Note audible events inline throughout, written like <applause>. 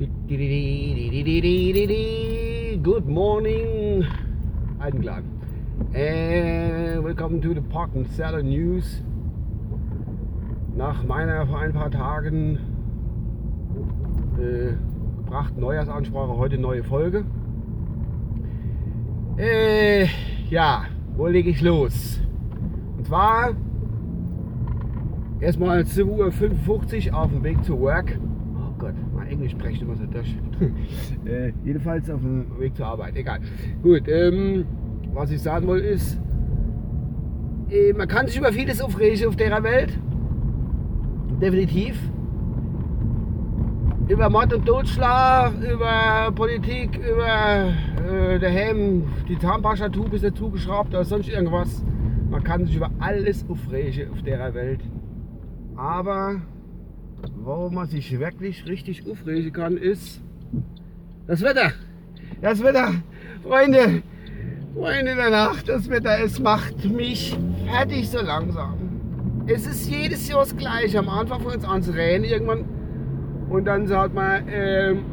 Good morning, Altenklang. And welcome to the Park and Seller News. Nach meiner vor ein paar Tagen äh, gebrachten Neujahrsansprache heute neue Folge. Äh, ja, wo lege ich los? Und zwar erstmal 7.55 Uhr auf dem Weg zu Work. Oh Gott, Englisch spreche immer so durch. <laughs> äh, jedenfalls auf dem Weg zur Arbeit, egal. Gut, ähm, was ich sagen wollte ist, äh, man kann sich über vieles aufregen auf der Welt. Definitiv. Über Mord und Totschlag, über Politik, über äh, daheim die Zahnpasta-Tube ist nicht zugeschraubt oder sonst irgendwas. Man kann sich über alles aufregen auf der Welt. Aber wo man sich wirklich richtig aufregen kann, ist das Wetter. Das Wetter, Freunde, Freunde der Nacht, das Wetter, es macht mich fertig so langsam. Es ist jedes Jahr das Gleiche. Am Anfang fängt es an zu regnen irgendwann. Und dann sagt man, ähm,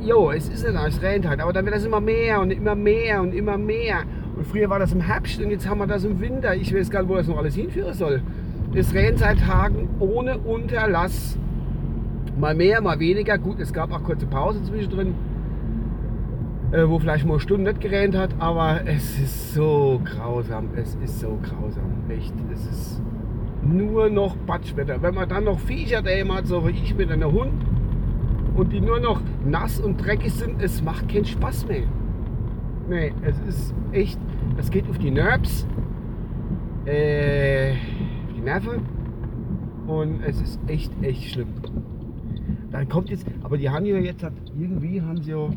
jo, es ist nicht es regnet halt. Aber dann wird das immer mehr und immer mehr und immer mehr. Und früher war das im Herbst und jetzt haben wir das im Winter. Ich weiß gar nicht, wo das noch alles hinführen soll. Es regnet seit Tagen ohne Unterlass. Mal mehr, mal weniger. Gut, es gab auch kurze Pause zwischendrin, äh, wo vielleicht mal eine Stunde nicht geregnet hat. Aber es ist so grausam. Es ist so grausam. Echt. Es ist nur noch Patschwetter. Wenn man dann noch Viecher daheim hat, so wie ich mit einem Hund, und die nur noch nass und dreckig sind, es macht keinen Spaß mehr. Nee, es ist echt, es geht auf die Nerves, äh, Nerven und es ist echt, echt schlimm. Dann kommt jetzt, aber die haben ja jetzt, hat, irgendwie haben sie ja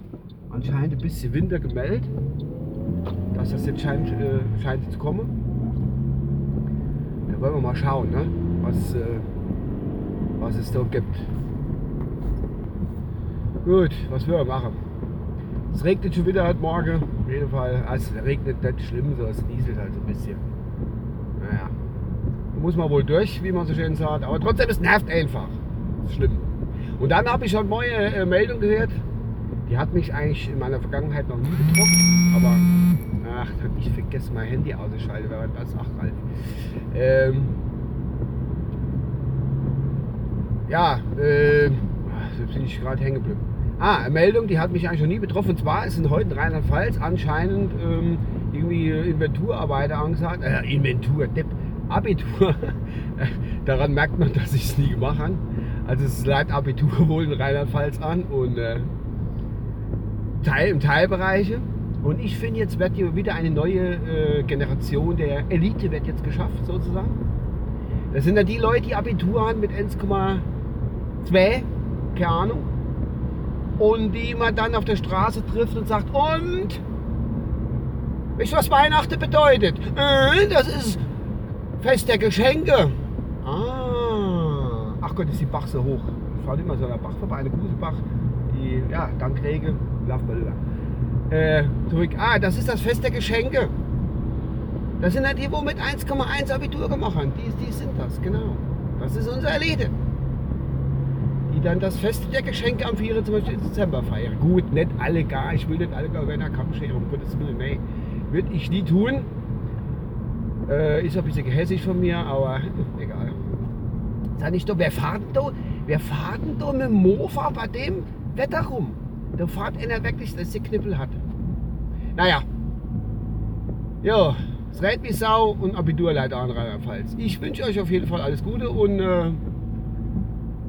anscheinend ein bisschen Winter gemeldet, dass das jetzt scheint, äh, scheint zu kommen. Da wollen wir mal schauen, ne? was, äh, was es da gibt. Gut, was wir machen. Es regnet schon wieder heute Morgen. Auf jeden Fall. Also, es regnet nicht schlimm, so es nieselt halt so ein bisschen. Naja. Muss man wohl durch, wie man so schön sagt. Aber trotzdem, es nervt einfach. Das ist schlimm. Und dann habe ich schon neue äh, Meldung gehört. Die hat mich eigentlich in meiner Vergangenheit noch nie getroffen. Aber, ach, ich vergesse mein Handy auszuschalten, während das, ach, Ralf. Ähm, ja, äh, bin ich gerade hängen geblieben. Ah, Meldung, die hat mich eigentlich noch nie betroffen. Und zwar sind heute in Rheinland-Pfalz anscheinend ähm, irgendwie Inventurarbeiter angesagt. Äh, Inventur, Depp, Abitur. <laughs> Daran merkt man, dass ich es nie gemacht habe. Also es leitet Abitur wohl in Rheinland-Pfalz an und äh, Teil, im Teilbereiche. Und ich finde, jetzt wird hier wieder eine neue äh, Generation der Elite wird jetzt geschafft, sozusagen. Das sind ja die Leute, die Abitur haben mit 1,2, keine Ahnung. Und die man dann auf der Straße trifft und sagt, und? Wisst ihr, was Weihnachten bedeutet? Äh, das ist Fest der Geschenke. Ah. Ach Gott, ist die Bach so hoch. Ich fahre immer so einer Bach vorbei, eine Guselbach. Die, ja, dank Regen, laufen wir über. Äh, zurück. Ah, das ist das Fest der Geschenke. Das sind ja die, wo mit 1,1 Abitur gemacht haben. Die, die sind das, genau. Das ist unsere Elite. Die dann das Fest der Geschenke am 24. Dezember feiern. Gut, nicht alle gar. Ich will nicht alle gar wenn er Kampfschere, um Gottes Willen. Nee, würde ich nie tun. Äh, ist ein bisschen gehässig von mir, aber egal. Sag nicht doch, wer fahrt da, wer fahrt denn da mit dem Mofa bei dem Wetter rum? Da fahrt einer wirklich, dass der Knippel hat. Naja. Ja, es rät wie Sau und Abiturleiter an Rheinland-Pfalz. Ich wünsche euch auf jeden Fall alles Gute und äh,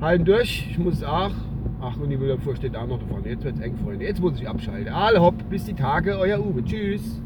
halten durch. Ich muss auch. Ach, und die Müllabfuhr steht auch noch davon. Jetzt wird es eng, Freunde. Jetzt muss ich abschalten. Alle hopp, bis die Tage. Euer Uwe. Tschüss.